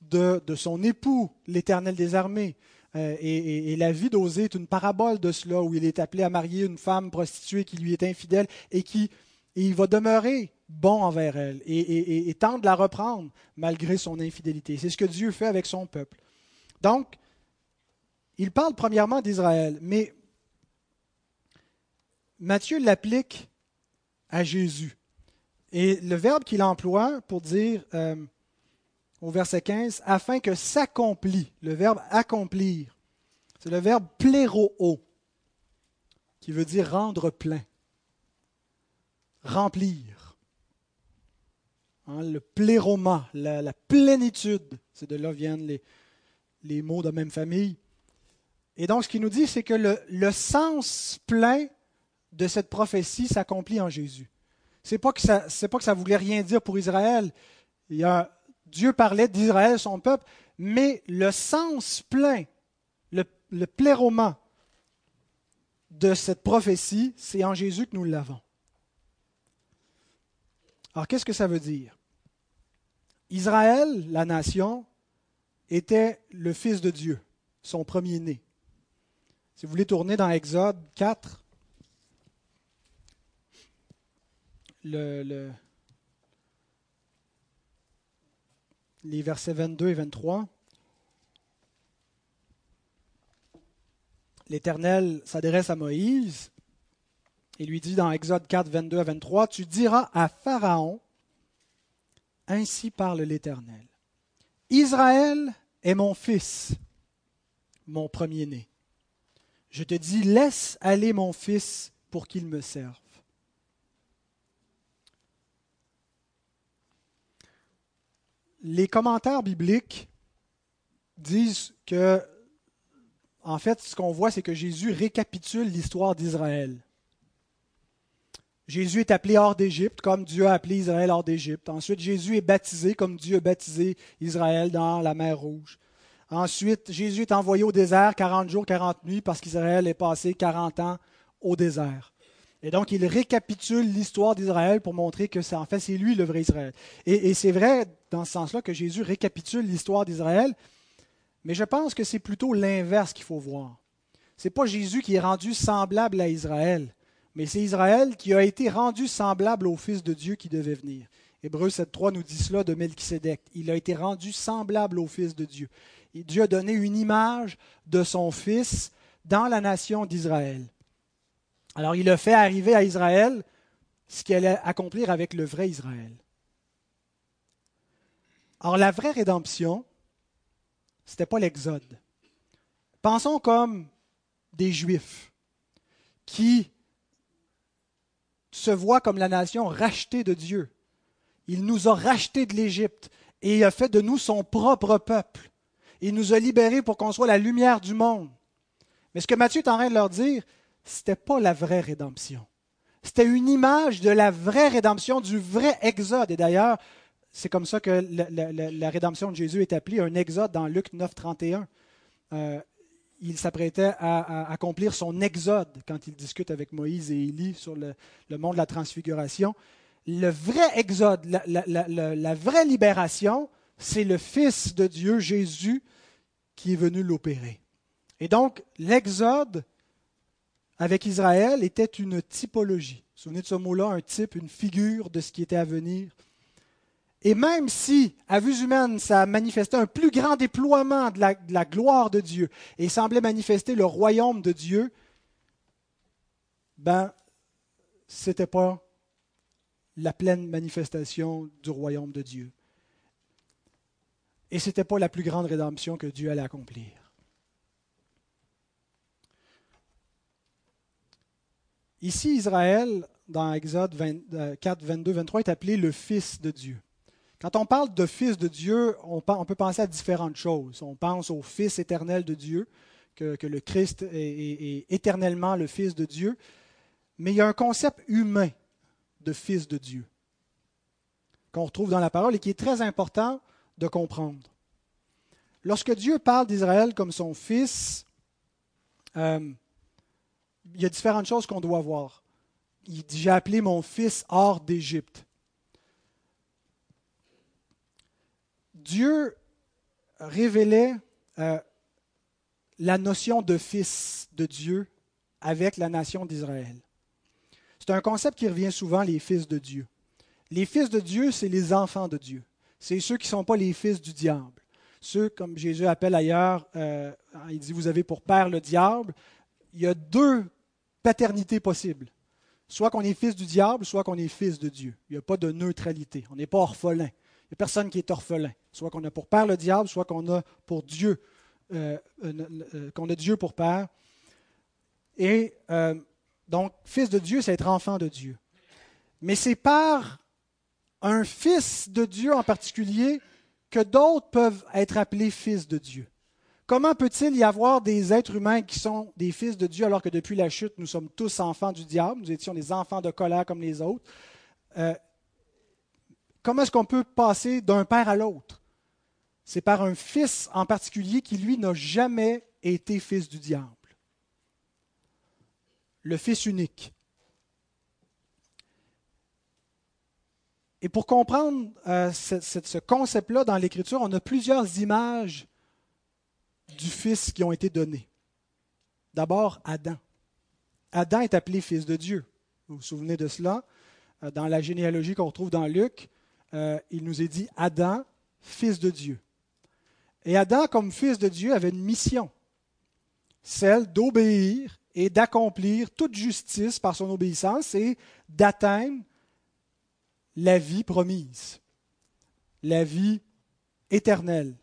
de, son époux, l'Éternel des armées. Euh, et, la vie d'Osée est une parabole de cela, où il est appelé à marier une femme prostituée qui lui est infidèle et qui il va demeurer bon envers elle et, et, tente de la reprendre malgré son infidélité. C'est ce que Dieu fait avec son peuple. Donc, il parle premièrement d'Israël, mais Matthieu l'applique à Jésus. Et le verbe qu'il emploie pour dire euh, au verset 15, afin que s'accomplit, le verbe accomplir, c'est le verbe pléro, qui veut dire rendre plein, remplir. Hein, le pléroma, la, plénitude, c'est de là viennent les, les mots de même famille. Et donc, ce qu'il nous dit, c'est que le, sens plein de cette prophétie s'accomplit en Jésus. C'est pas que ça, c'est pas que ça voulait rien dire pour Israël. Dieu parlait d'Israël, son peuple, mais le sens plein, le, le de cette prophétie, c'est en Jésus que nous l'avons. Alors, qu'est-ce que ça veut dire? Israël, la nation, était le Fils de Dieu, son premier-né. Si vous voulez tourner dans Exode 4, le, les versets 22 et 23. L'Éternel s'adresse à Moïse et lui dit dans Exode 4, 22 à 23, Tu diras à Pharaon, Ainsi parle l'Éternel. Israël est mon fils, mon premier-né. Je te dis, laisse aller mon fils pour qu'il me serve. Les commentaires bibliques disent que, en fait, ce qu'on voit, c'est que Jésus récapitule l'histoire d'Israël. Jésus est appelé hors d'Égypte, comme Dieu a appelé Israël hors d'Égypte. Ensuite, Jésus est baptisé, comme Dieu a baptisé Israël dans la mer Rouge. Ensuite, Jésus est envoyé au désert 40 jours, 40 nuits, parce qu'Israël est passé 40 ans au désert. Et donc, il récapitule l'histoire d'Israël pour montrer que c'est en fait c'est lui le vrai Israël. Et, c'est vrai dans ce sens-là que Jésus récapitule l'histoire d'Israël, mais je pense que c'est plutôt l'inverse qu'il faut voir. C'est pas Jésus qui est rendu semblable à Israël, mais c'est Israël qui a été rendu semblable au Fils de Dieu qui devait venir. Hébreu 7.3 nous dit cela de Melchisédek. Il a été rendu semblable au Fils de Dieu. Et Dieu a donné une image de son Fils dans la nation d'Israël. Alors il a fait arriver à Israël ce qu'il allait accomplir avec le vrai Israël. Alors la vraie rédemption, ce n'était pas l'Exode. Pensons comme des Juifs qui se voient comme la nation rachetée de Dieu. Il nous a rachetés de l'Égypte et il a fait de nous son propre peuple. Il nous a libérés pour qu'on soit la lumière du monde. Mais ce que Matthieu est en train de leur dire, ce n'était pas la vraie rédemption. C'était une image de la vraie rédemption, du vrai exode. Et d'ailleurs, c'est comme ça que la, rédemption de Jésus est appelée un exode dans Luc 9, 31. Euh, il s'apprêtait à, accomplir son exode quand il discute avec Moïse et Élie sur le, mont de la transfiguration. Le vrai exode, la vraie libération, c'est le Fils de Dieu, Jésus, qui est venu l'opérer. Et donc, l'exode avec Israël était une typologie. Vous vous de ce mot-là, un type, une figure de ce qui était à venir. Et même si, à vue humaine, ça manifestait un plus grand déploiement de la, gloire de Dieu et semblait manifester le royaume de Dieu, ben, ce n'était pas la pleine manifestation du royaume de Dieu. Et ce n'était pas la plus grande rédemption que Dieu allait accomplir. Ici, Israël, dans Exode 4, 22, 23, est appelé le Fils de Dieu. Quand on parle de Fils de Dieu, on, peut penser à différentes choses. On pense au Fils éternel de Dieu, que, le Christ est, éternellement le Fils de Dieu. Mais il y a un concept humain de Fils de Dieu qu'on retrouve dans la parole et qui est très important de comprendre. Lorsque Dieu parle d'Israël comme son fils, euh, il y a différentes choses qu'on doit voir. Il dit J'ai appelé mon fils hors d'Égypte. Dieu révélait euh, la notion de fils de Dieu avec la nation d'Israël. C'est un concept qui revient souvent, les fils de Dieu. Les fils de Dieu, c'est les enfants de Dieu c'est ceux qui ne sont pas les fils du diable. Ceux, comme Jésus appelle ailleurs, euh, il dit, vous avez pour père le diable. Il y a deux paternités possibles. Soit qu'on est fils du diable, soit qu'on est fils de Dieu. Il n'y a pas de neutralité. On n'est pas orphelin. Il n'y a personne qui est orphelin. Soit qu'on a pour père le diable, soit qu'on a pour Dieu, euh, euh, qu'on a Dieu pour père. Et donc, fils de Dieu, c'est être enfant de Dieu. Mais c'est par un fils de Dieu en particulier que d'autres peuvent être appelés fils de Dieu. Comment peut-il y avoir des êtres humains qui sont des fils de Dieu alors que depuis la chute, nous sommes tous enfants du diable, nous étions des enfants de colère comme les autres euh, Comment est-ce qu'on peut passer d'un père à l'autre? C'est par un fils en particulier qui, lui, n'a jamais été fils du diable. Le fils unique. Et pour comprendre euh, ce, concept-là dans l'Écriture, on a plusieurs images du Fils qui ont été données. D'abord, Adam. Adam est appelé Fils de Dieu. Vous vous souvenez de cela? Euh, dans la généalogie qu'on retrouve dans Luc, euh, il nous est dit Adam, Fils de Dieu. Et Adam, comme Fils de Dieu, avait une mission, celle d'obéir et d'accomplir toute justice par son obéissance et d'atteindre la vie promise, la vie éternelle.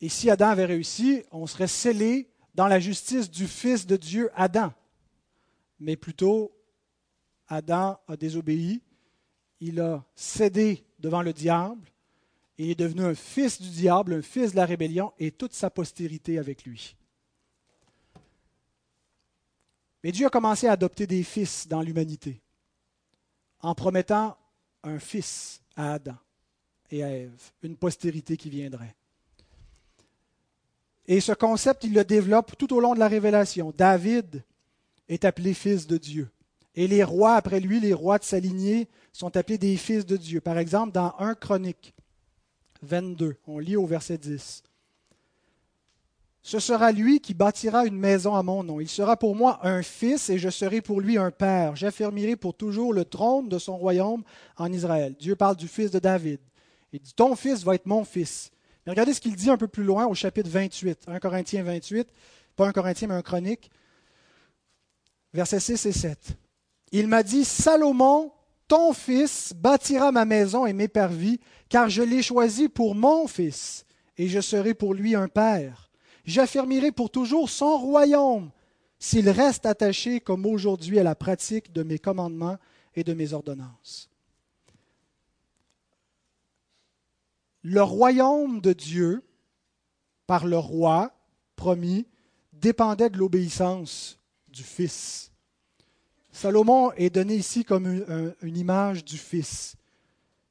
Et si Adam avait réussi, on serait scellé dans la justice du Fils de Dieu, Adam. Mais plutôt, Adam a désobéi, il a cédé devant le diable, et est devenu un fils du diable, un fils de la rébellion, et toute sa postérité avec lui. Mais Dieu a commencé à adopter des fils dans l'humanité, en promettant un fils à Adam et à Ève, une postérité qui viendrait. Et ce concept, il le développe tout au long de la révélation. David est appelé fils de Dieu. Et les rois, après lui, les rois de sa lignée, sont appelés des fils de Dieu. Par exemple, dans 1 Chronique 22, on lit au verset 10. Ce sera lui qui bâtira une maison à mon nom. Il sera pour moi un fils et je serai pour lui un père. J'affirmerai pour toujours le trône de son royaume en Israël. Dieu parle du fils de David. Il dit, ton fils va être mon fils. Mais regardez ce qu'il dit un peu plus loin au chapitre 28, 1 Corinthiens 28, pas un Corinthien mais un chronique, versets 6 et 7. Il m'a dit, Salomon ton fils bâtira ma maison et m'épervit, car je l'ai choisi pour mon fils, et je serai pour lui un père. J'affirmerai pour toujours son royaume, s'il reste attaché comme aujourd'hui à la pratique de mes commandements et de mes ordonnances. Le royaume de Dieu, par le roi promis, dépendait de l'obéissance du Fils. Salomon est donné ici comme une, image du Fils.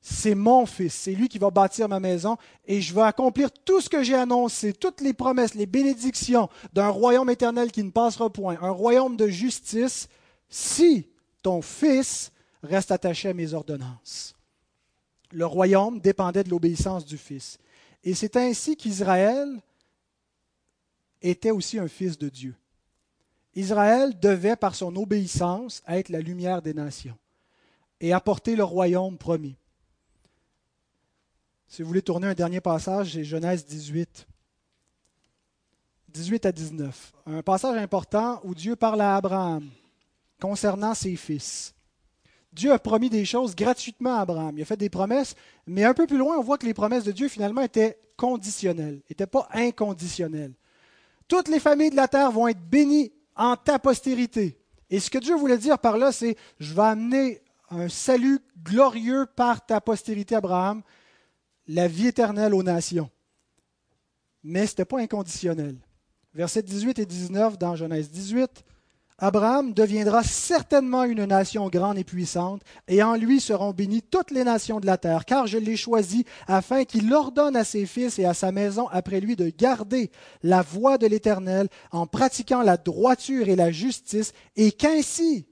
C'est mon Fils, c'est lui qui va bâtir ma maison et je vais accomplir tout ce que j'ai annoncé, toutes les promesses, les bénédictions d'un royaume éternel qui ne passera point, un royaume de justice, si ton Fils reste attaché à mes ordonnances. Le royaume dépendait de l'obéissance du Fils. Et c'est ainsi qu'Israël était aussi un fils de Dieu. Israël devait, par son obéissance, être la lumière des nations et apporter le royaume promis. Si vous voulez tourner un dernier passage, c'est Genèse 18. 18 à 19. Un passage important où Dieu parle à Abraham concernant ses fils. Dieu a promis des choses gratuitement à Abraham. Il a fait des promesses, mais un peu plus loin, on voit que les promesses de Dieu, finalement, étaient conditionnelles, n'étaient pas inconditionnelles. Toutes les familles de la terre vont être bénies en ta postérité. Et ce que Dieu voulait dire par là, c'est je vais amener un salut glorieux par ta postérité, Abraham, la vie éternelle aux nations. Mais ce n'était pas inconditionnel. Versets 18 et 19 dans Genèse 18. Abraham deviendra certainement une nation grande et puissante, et en lui seront bénies toutes les nations de la terre, car je l'ai choisi afin qu'il ordonne à ses fils et à sa maison après lui de garder la voie de l'Éternel en pratiquant la droiture et la justice, et qu'ainsi,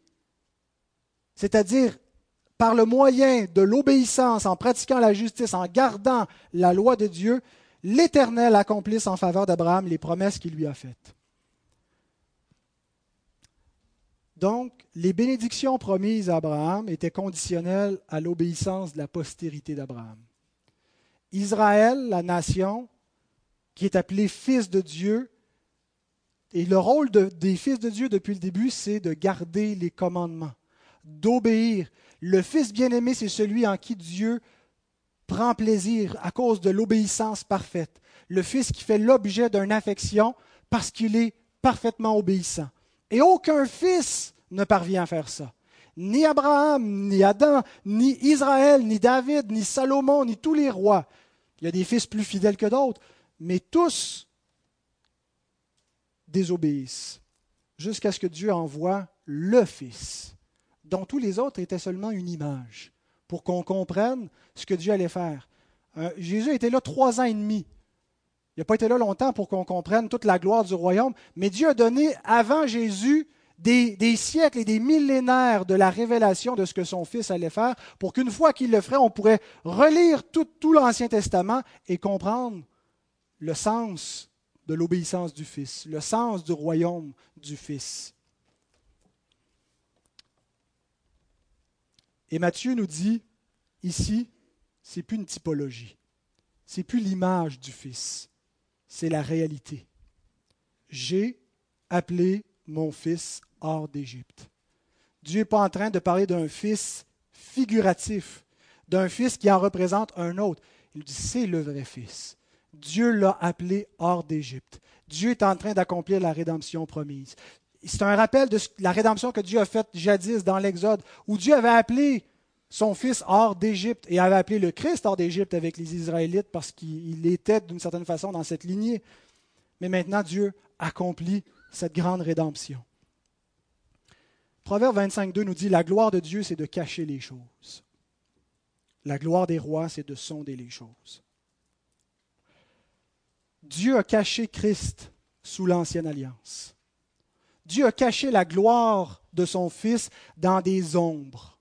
c'est-à-dire par le moyen de l'obéissance, en pratiquant la justice, en gardant la loi de Dieu, l'Éternel accomplisse en faveur d'Abraham les promesses qu'il lui a faites. Donc, les bénédictions promises à Abraham étaient conditionnelles à l'obéissance de la postérité d'Abraham. Israël, la nation, qui est appelée fils de Dieu, et le rôle des fils de Dieu depuis le début, c'est de garder les commandements, d'obéir. Le fils bien-aimé, c'est celui en qui Dieu prend plaisir à cause de l'obéissance parfaite. Le fils qui fait l'objet d'une affection parce qu'il est parfaitement obéissant. Et aucun fils ne parvient à faire ça. Ni Abraham, ni Adam, ni Israël, ni David, ni Salomon, ni tous les rois. Il y a des fils plus fidèles que d'autres, mais tous désobéissent jusqu'à ce que Dieu envoie le Fils, dont tous les autres étaient seulement une image, pour qu'on comprenne ce que Dieu allait faire. Euh, Jésus était là trois ans et demi. Il n'a pas été là longtemps pour qu'on comprenne toute la gloire du royaume, mais Dieu a donné avant Jésus des, siècles et des millénaires de la révélation de ce que son Fils allait faire, pour qu'une fois qu'il le ferait, on pourrait relire tout, l'Ancien Testament et comprendre le sens de l'obéissance du Fils, le sens du royaume du Fils. Et Matthieu nous dit ici, c'est plus une typologie, c'est plus l'image du Fils, c'est la réalité. J'ai appelé mon fils hors d'Égypte. Dieu n'est pas en train de parler d'un fils figuratif, d'un fils qui en représente un autre. Il dit, c'est le vrai fils. Dieu l'a appelé hors d'Égypte. Dieu est en train d'accomplir la rédemption promise. C'est un rappel de la rédemption que Dieu a faite jadis dans l'Exode, où Dieu avait appelé son fils hors d'Égypte et avait appelé le Christ hors d'Égypte avec les Israélites parce qu'il était d'une certaine façon dans cette lignée. Mais maintenant, Dieu accomplit cette grande rédemption. Proverbe 25.2 nous dit, la gloire de Dieu, c'est de cacher les choses. La gloire des rois, c'est de sonder les choses. Dieu a caché Christ sous l'ancienne alliance. Dieu a caché la gloire de son Fils dans des ombres,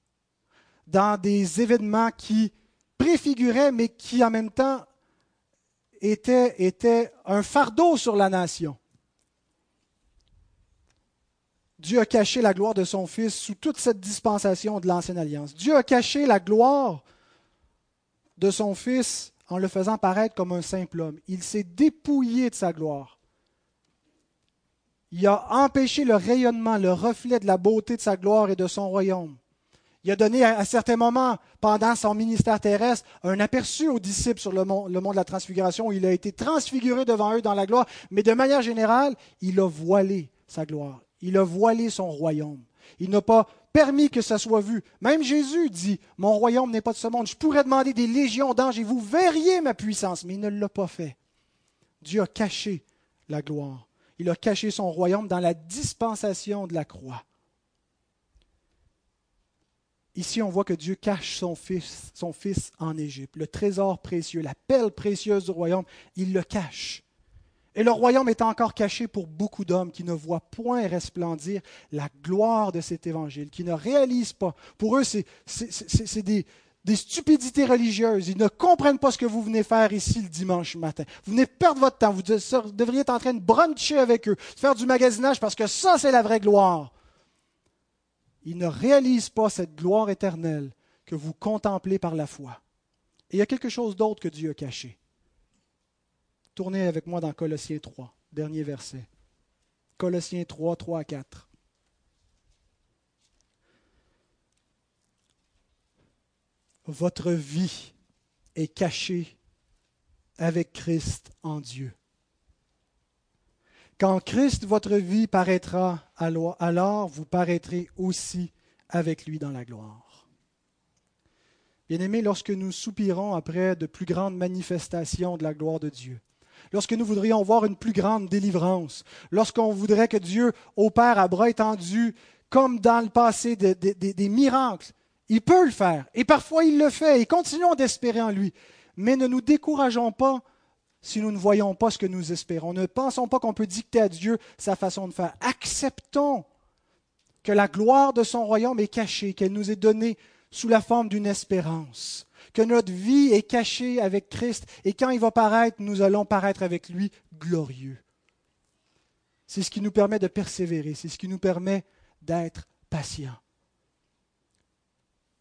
dans des événements qui préfiguraient, mais qui en même temps étaient, un fardeau sur la nation. Dieu a caché la gloire de son Fils sous toute cette dispensation de l'Ancienne Alliance. Dieu a caché la gloire de son Fils en le faisant paraître comme un simple homme. Il s'est dépouillé de sa gloire. Il a empêché le rayonnement, le reflet de la beauté de sa gloire et de son royaume. Il a donné à, certains moments, pendant son ministère terrestre, un aperçu aux disciples sur le mont, le mont de la transfiguration. Où il a été transfiguré devant eux dans la gloire, mais de manière générale, il a voilé sa gloire. Il a voilé son royaume. Il n'a pas permis que ça soit vu. Même Jésus dit, mon royaume n'est pas de ce monde. Je pourrais demander des légions d'anges et vous verriez ma puissance, mais il ne l'a pas fait. Dieu a caché la gloire. Il a caché son royaume dans la dispensation de la croix. Ici, on voit que Dieu cache son fils, en Égypte, le trésor précieux, la pelle précieuse du royaume, il le cache. Et le royaume est encore caché pour beaucoup d'hommes qui ne voient point resplendir la gloire de cet évangile, qui ne réalisent pas. Pour eux, c'est des, des stupidités religieuses. Ils ne comprennent pas ce que vous venez faire ici le dimanche matin. Vous venez perdre votre temps. Vous devriez être en train de bruncher avec eux, faire du magasinage, parce que ça, c'est la vraie gloire. Ils ne réalisent pas cette gloire éternelle que vous contemplez par la foi. Il y a quelque chose d'autre que Dieu a caché. Tournez avec moi dans Colossiens 3, dernier verset. Colossiens 3, 3 à 4. Votre vie est cachée avec Christ en Dieu. Quand Christ, votre vie, paraîtra, alors vous paraîtrez aussi avec lui dans la gloire. Bien-aimés, lorsque nous soupirons après de plus grandes manifestations de la gloire de Dieu, lorsque nous voudrions voir une plus grande délivrance, lorsqu'on voudrait que Dieu opère à bras étendus, comme dans le passé, des miracles. Il peut le faire, et parfois il le fait, et continuons d'espérer en lui. Mais ne nous décourageons pas si nous ne voyons pas ce que nous espérons. Ne pensons pas qu'on peut dicter à Dieu sa façon de faire. Acceptons que la gloire de son royaume est cachée, qu'elle nous est donnée sous la forme d'une espérance que notre vie est cachée avec Christ et quand il va paraître, nous allons paraître avec lui glorieux. C'est ce qui nous permet de persévérer, c'est ce qui nous permet d'être patients.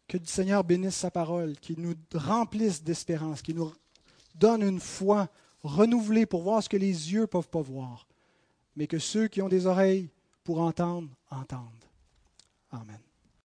Que le Seigneur bénisse sa parole, qu'il nous remplisse d'espérance, qu'il nous donne une foi renouvelée pour voir ce que les yeux ne peuvent pas voir, mais que ceux qui ont des oreilles pour entendre, entendent. Amen.